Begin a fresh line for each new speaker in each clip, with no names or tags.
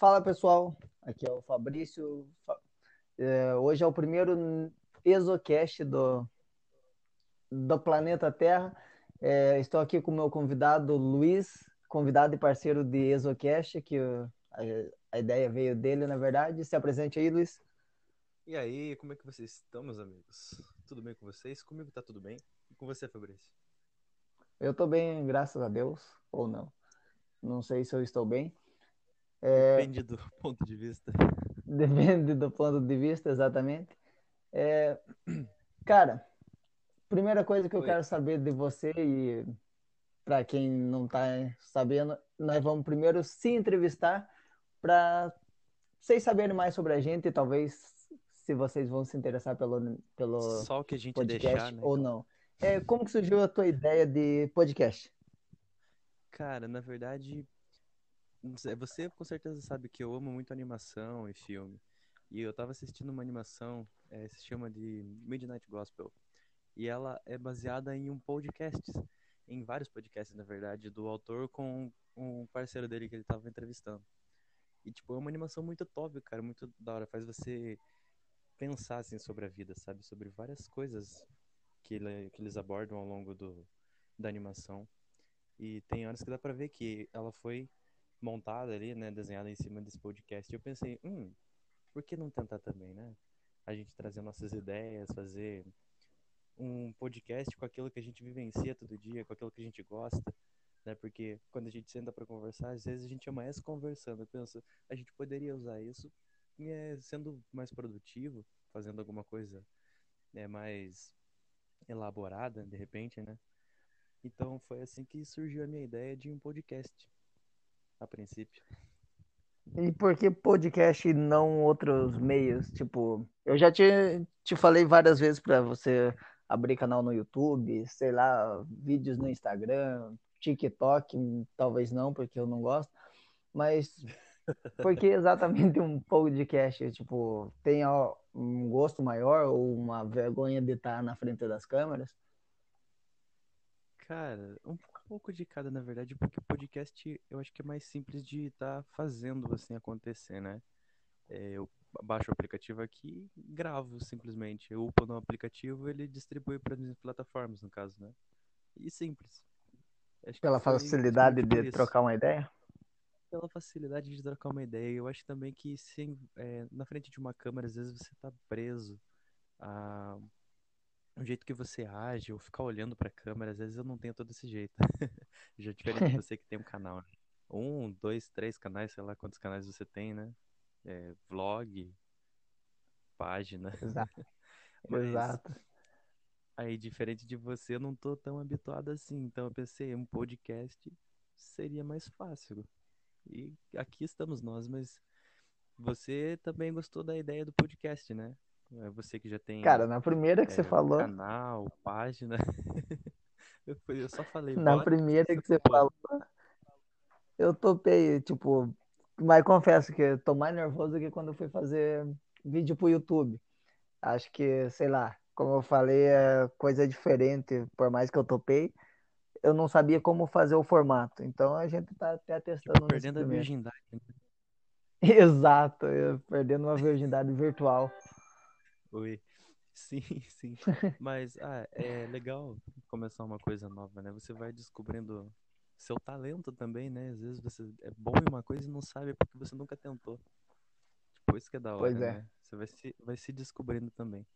Fala pessoal, aqui é o Fabrício. É, hoje é o primeiro Exocast do, do planeta Terra. É, estou aqui com o meu convidado Luiz, convidado e parceiro de Exocast, que a, a, ideia veio dele, na verdade. Se apresente aí, Luiz.
E aí, como é que vocês estão, meus amigos? Tudo bem com vocês? Comigo tá tudo bem. E com você, Fabrício?
Eu estou bem, graças a Deus, ou não. Não sei se eu estou bem.
É... Depende do ponto de vista.
Depende do ponto de vista, exatamente. É... Cara, primeira coisa que eu Oi. quero saber de você e para quem não está sabendo, nós vamos primeiro se entrevistar para vocês saberem mais sobre a gente e talvez se vocês vão se interessar pelo, pelo
Só que a gente
podcast
deixar, né?
ou não. É, como que surgiu a tua ideia de podcast?
Cara, na verdade, você com certeza sabe que eu amo muito animação e filme. E eu tava assistindo uma animação, é, se chama de Midnight Gospel. E ela é baseada em um podcast, em vários podcasts, na verdade, do autor com um parceiro dele que ele tava entrevistando. E, tipo, é uma animação muito top, cara, muito da hora. Faz você pensar, assim, sobre a vida, sabe? Sobre várias coisas que, ele, que eles abordam ao longo do, da animação. E tem horas que dá pra ver que ela foi montada ali, né, desenhada em cima desse podcast. E eu pensei, hum, por que não tentar também, né? A gente trazer nossas ideias, fazer um podcast com aquilo que a gente vivencia todo dia, com aquilo que a gente gosta, né? Porque quando a gente senta para conversar, às vezes a gente amanhece conversando. Eu penso, a gente poderia usar isso é, sendo mais produtivo, fazendo alguma coisa é, mais elaborada, de repente, né? Então foi assim que surgiu a minha ideia de um podcast a princípio.
E por que podcast e não outros meios? Tipo, eu já te, te falei várias vezes para você abrir canal no YouTube, sei lá, vídeos no Instagram, TikTok, talvez não, porque eu não gosto, mas por que exatamente um podcast? Tipo, tem um gosto maior ou uma vergonha de estar na frente das câmeras?
Cara, um pouco de cada, na verdade, porque o podcast eu acho que é mais simples de estar tá fazendo assim acontecer, né? É, eu baixo o aplicativo aqui gravo simplesmente. Eu upo no aplicativo ele distribui para as plataformas, no caso, né? E simples.
Acho Pela facilidade de isso. trocar uma ideia?
Pela facilidade de trocar uma ideia. Eu acho também que sim, é, na frente de uma câmera, às vezes você tá preso a o jeito que você age ou ficar olhando pra câmera, às vezes eu não tenho todo esse jeito. Já diferente de você que tem um canal. Né? Um, dois, três canais, sei lá quantos canais você tem, né? É, vlog, página.
Exato. Mas, Exato.
Aí, diferente de você, eu não tô tão habituado assim. Então eu pensei, um podcast seria mais fácil. E aqui estamos nós, mas você também gostou da ideia do podcast, né? É você que já tem.
Cara, na primeira que é, você falou.
Canal, página. eu só falei.
Na primeira que você falou, eu topei, tipo. Mas confesso que eu tô mais nervoso que quando eu fui fazer vídeo pro YouTube. Acho que, sei lá, como eu falei, é coisa diferente, por mais que eu topei. Eu não sabia como fazer o formato. Então a gente tá até testando. Tipo,
perdendo a virgindade. Né?
Exato, perdendo uma virgindade virtual.
Oi. Sim, sim. Mas ah, é legal começar uma coisa nova, né? Você vai descobrindo seu talento também, né? Às vezes você é bom em uma coisa e não sabe porque você nunca tentou. Tipo, isso que é da hora,
pois é.
né? Você vai se, vai se descobrindo também.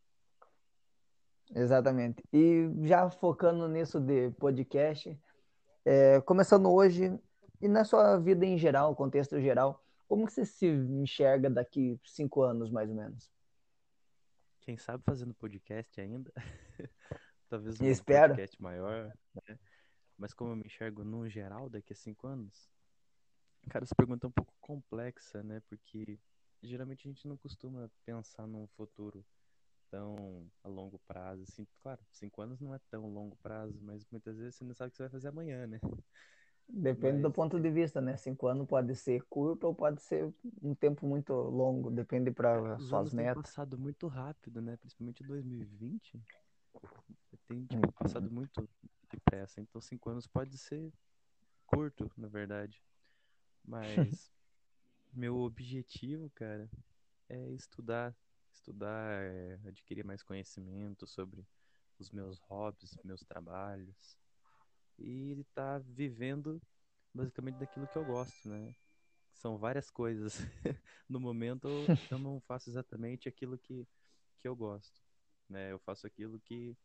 Exatamente. E já focando nisso de podcast, é, começando hoje, e na sua vida em geral, contexto geral, como que você se enxerga daqui cinco anos, mais ou menos?
Quem sabe fazendo podcast ainda. Talvez
um Espero.
podcast maior, né? Mas como eu me enxergo no geral daqui a cinco anos? Cara, essa pergunta é um pouco complexa, né? Porque geralmente a gente não costuma pensar num futuro tão a longo prazo. Assim, claro, cinco anos não é tão longo prazo, mas muitas vezes você não sabe o que você vai fazer amanhã, né?
Depende Mas... do ponto de vista, né? Cinco anos pode ser curto ou pode ser um tempo muito longo, depende para suas metas.
Tem passado muito rápido, né? Principalmente 2020. Tem tipo, passado muito depressa. Então cinco anos pode ser curto, na verdade. Mas Meu objetivo, cara, é estudar, estudar, é, adquirir mais conhecimento sobre os meus hobbies, meus trabalhos e estar vivendo basicamente daquilo que eu gosto, né? São várias coisas. No momento eu não faço exatamente aquilo que, que eu gosto, né? Eu faço aquilo que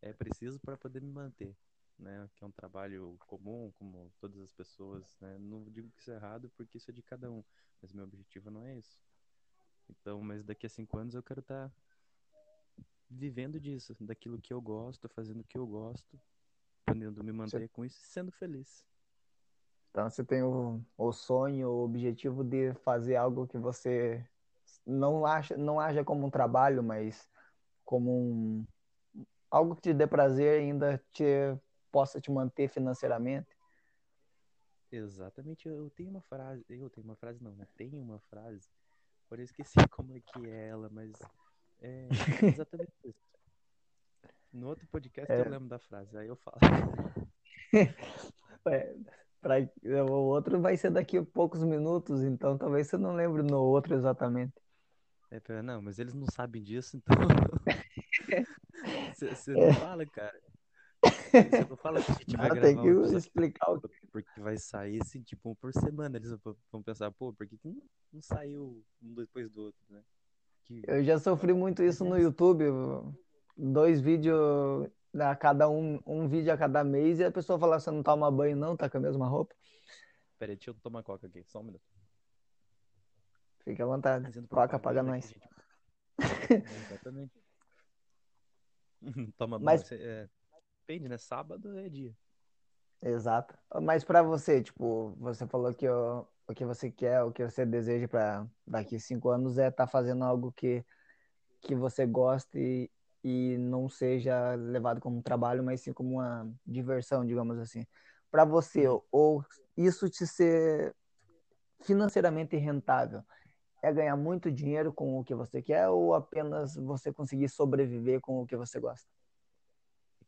é preciso para poder me manter, né? Que é um trabalho comum, como todas as pessoas, né? Não digo que isso é errado, porque isso é de cada um, mas meu objetivo não é isso. Então, mas daqui a cinco anos eu quero estar vivendo disso, daquilo que eu gosto, fazendo o que eu gosto, podendo me manter
Você-
com isso e sendo feliz.
Então você tem o, o sonho, o objetivo de fazer algo que você não acha, não haja como um trabalho, mas como um, algo que te dê prazer e ainda te possa te manter financeiramente.
Exatamente, eu tenho uma frase, eu tenho uma frase não? Tenho uma frase, porém eu esqueci como é que é ela, mas é exatamente isso. No outro podcast
É.
eu lembro da frase, aí eu falo.
É, pra, o outro vai ser daqui a poucos minutos, então talvez você não lembre no outro exatamente.
É, pera, não, mas eles não sabem disso, então. Você não
É.
fala, cara. Você não fala que a gente vai
Ah,
gravar
tem
um
que
episódio
explicar o
porque vai sair assim, tipo, um por semana. Eles vão pensar, pô, por que, que não, não saiu um depois do outro, né? Que,
Eu já sofri muito isso no YouTube. Dois vídeos a cada um, um vídeo a cada mês, e a pessoa fala, você não toma banho, não, tá com a mesma roupa.
Pera aí, deixa eu tomar coca aqui, só um minuto.
Fique à vontade. Coca, paga nós.
Exatamente. Toma
Mas-
banho. cê- é, depende, né? Sábado é dia.
Exato. Mas pra você, tipo, você falou que o, o que você quer, o que você deseja para daqui cinco anos é estar fazendo algo que, que você goste e não seja levado como um trabalho, mas sim como uma diversão, digamos assim. Pra você, ou isso te ser financeiramente rentável, é ganhar muito dinheiro com o que você quer ou apenas você conseguir sobreviver com o que você gosta?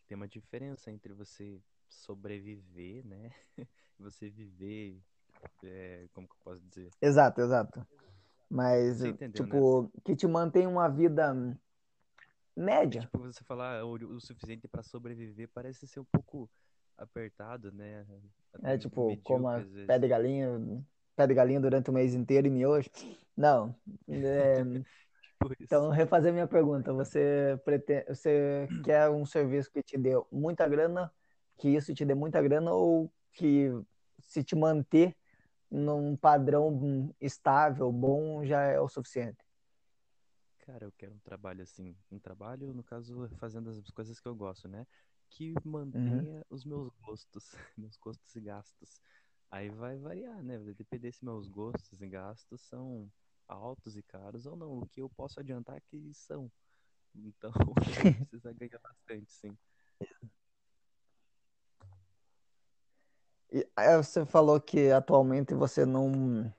Tem uma diferença entre você sobreviver, né? E você viver, é, como que eu posso dizer?
Exato, exato. Mas,
entendeu, né?
tipo, que te mantém uma vida média.
Tipo, você falar o, o suficiente pra sobreviver parece ser um pouco apertado, né?
É tipo, coma pé de galinha, pé de galinha durante o mês inteiro e miojo. Não. É,
Tipo
então, refazer minha pergunta. Você pretende, você quer um serviço que te dê muita grana, que isso te dê muita grana, ou que se te manter num padrão estável, bom, já é o suficiente?
Cara, eu quero um trabalho assim. Um trabalho, no caso, fazendo as coisas que eu gosto, né? Que mantenha os meus gostos, meus gostos e gastos. Aí vai variar, né? Vai depender se meus gostos e gastos são altos e caros ou não. O que eu posso adiantar é que são. Então, precisa ganhar bastante, sim.
E você falou que atualmente você não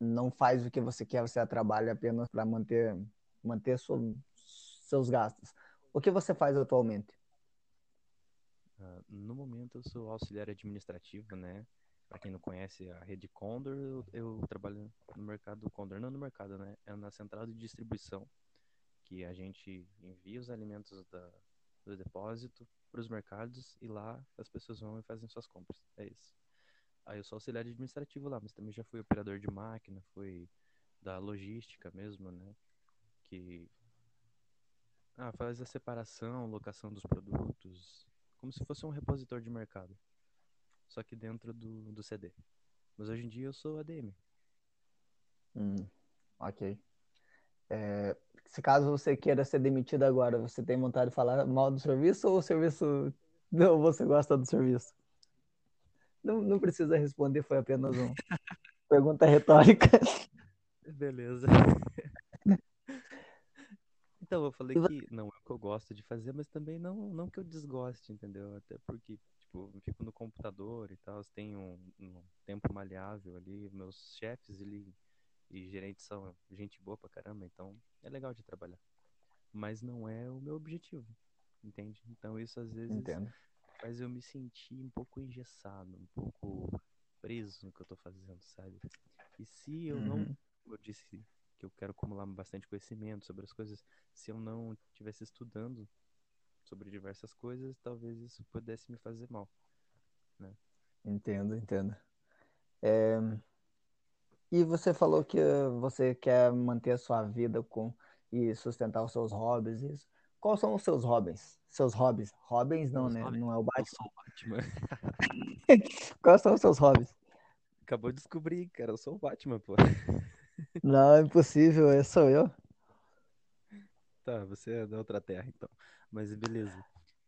não faz o que você quer, você trabalha apenas para manter manter sua- seus gastos. O que você faz atualmente?
Ah, no momento, eu sou auxiliar administrativo, né? Para quem não conhece a rede Condor, eu, eu trabalho no mercado Condor, não no mercado, né? É na central de distribuição, que a gente envia os alimentos da, do depósito para os mercados e lá as pessoas vão e fazem suas compras. É isso. Aí eu sou auxiliar administrativo lá, mas também já fui operador de máquina, fui da logística mesmo, né? Que ah, faz a separação, locação dos produtos, como se fosse um repositor de mercado, só que dentro do, do CD. Mas hoje em dia eu sou ADM.
Hum, ok. É, se caso você queira ser demitido agora, você tem vontade de falar mal do serviço ou o serviço não você gosta do serviço? Não, não precisa responder, foi apenas uma pergunta retórica.
Beleza. Então, eu falei que não é o que eu gosto de fazer, mas também não, não que eu desgoste, entendeu? Até porque, tipo, eu fico no computador e tal, tenho um, um tempo maleável ali, meus chefes e gerentes são gente boa pra caramba, então é legal de trabalhar. Mas não é o meu objetivo, entende? Então isso às vezes
Entendo.
faz eu me sentir um pouco engessado, um pouco preso no que eu tô fazendo, sabe? E se eu não,
Uhum.
como eu disse que eu quero acumular bastante conhecimento sobre as coisas, se eu não estivesse estudando sobre diversas coisas, talvez isso pudesse me fazer mal.
Entendo, entendo. É, E você falou que você quer manter a sua vida com e sustentar os seus hobbies, isso. Quais são os seus hobbies? Seus hobbies? Hobbies não,
Meus
né?
hobbies?
Não é o Batman.
Batman.
Quais são os seus hobbies?
Acabou de descobrir, cara, eu sou o Batman, pô.
Não, é impossível, esse sou eu.
Tá, você é da outra terra, então. Mas beleza.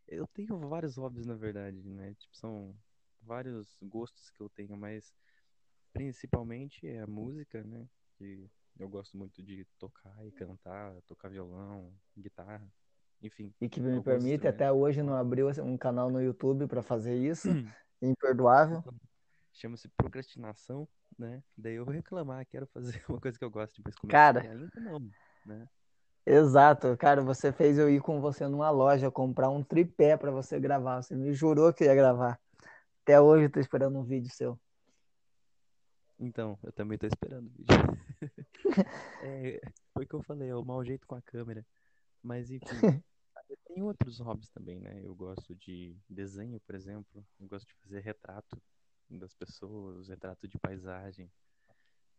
Eu tenho vários hobbies, na verdade, né? Tipo, são vários gostos que eu tenho, mas principalmente é a música, né? Que eu gosto muito de tocar e cantar, tocar violão, guitarra, enfim,
E que me permite, até hoje não abriu um canal no YouTube para fazer isso. Imperdoável.
Chama-se procrastinação, né? Daí eu vou reclamar, quero fazer uma coisa que eu gosto, depois começar
Cara,
ainda não, né?
exato. Cara, você fez eu ir com você numa loja comprar um tripé para você gravar. Você me jurou que ia gravar. Até hoje eu tô esperando um vídeo seu.
Então, eu também tô esperando o vídeo. É, foi o que eu falei, é o mau jeito com a câmera. Mas enfim, tem outros hobbies também, né? Eu gosto de desenho, por exemplo. Eu gosto de fazer retrato das pessoas, retrato de paisagem.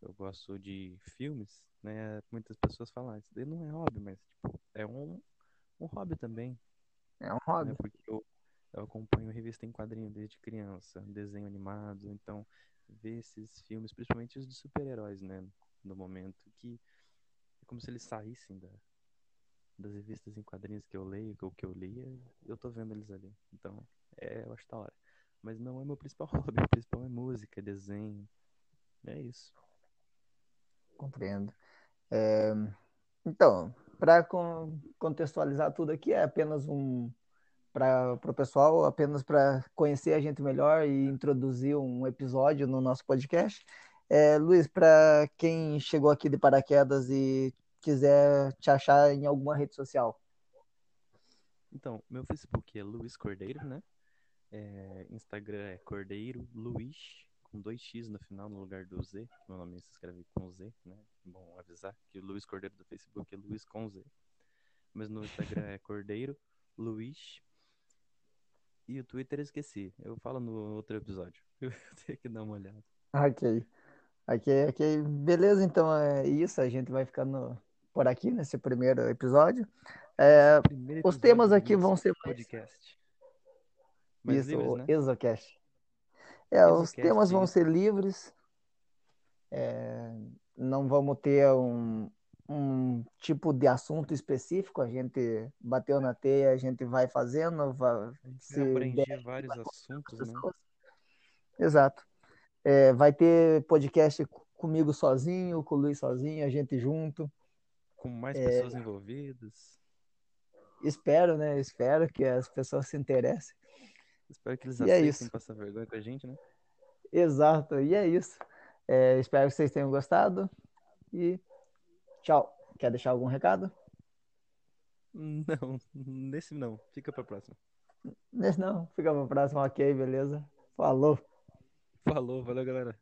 Eu gosto de filmes, né? Muitas pessoas falam, "Ah, isso daí não é hobby, mas tipo, é um, um hobby também,
É um
né?
hobby.
Porque eu, eu acompanho revista em quadrinho desde criança, desenho animado, então ver esses filmes, principalmente os de super-heróis, né? No momento que é como se eles saíssem da, das revistas em quadrinhos que eu leio, ou que eu lia, eu tô vendo eles ali. Então, é, eu acho da hora. Mas não é meu principal hobby, o principal é música, desenho. É isso.
Compreendo. É, Então, para contextualizar tudo aqui, é apenas um para o pessoal, apenas para conhecer a gente melhor e introduzir um episódio no nosso podcast. É, Luiz, para quem chegou aqui de paraquedas e quiser te achar em alguma rede social.
Então, meu Facebook é Luiz Cordeiro, né? É, Instagram é Cordeiro Luiz, com dois X no final, no lugar do Z. Meu nome se escreve com Z, né? Bom avisar que o Luiz Cordeiro do Facebook é Luiz com Z. Mas no Instagram é Cordeiro Luiz. E o Twitter eu esqueci. Eu falo no outro episódio. Eu tenho que dar uma olhada.
Ok. Ok, ok. Beleza, então é isso. A gente vai ficando por aqui nesse primeiro episódio. É,
Primeiro
os
episódio
temas
do
aqui vão ser
podcast. Mais
Isso,
livres, né?
Exocast. É, os temas vão
isso.
ser livres. É, não vamos ter um, um tipo de assunto específico. A gente bateu na teia, a gente vai fazendo, vai, se der,
abranger vários assuntos, né?
Exato. É, vai ter podcast comigo sozinho, com o Luiz sozinho, a gente junto.
Com mais
É.
pessoas envolvidas.
Espero, né? Espero que as pessoas se interessem.
Espero que eles
E é
aceitem
isso.
passar vergonha com a gente, né?
Exato. E é isso. É, espero que vocês tenham gostado. E tchau. Quer deixar algum recado?
Não, nesse não. Fica pra próxima.
Nesse não. Fica pra próxima. Ok, beleza. Falou.
Falou, valeu, galera.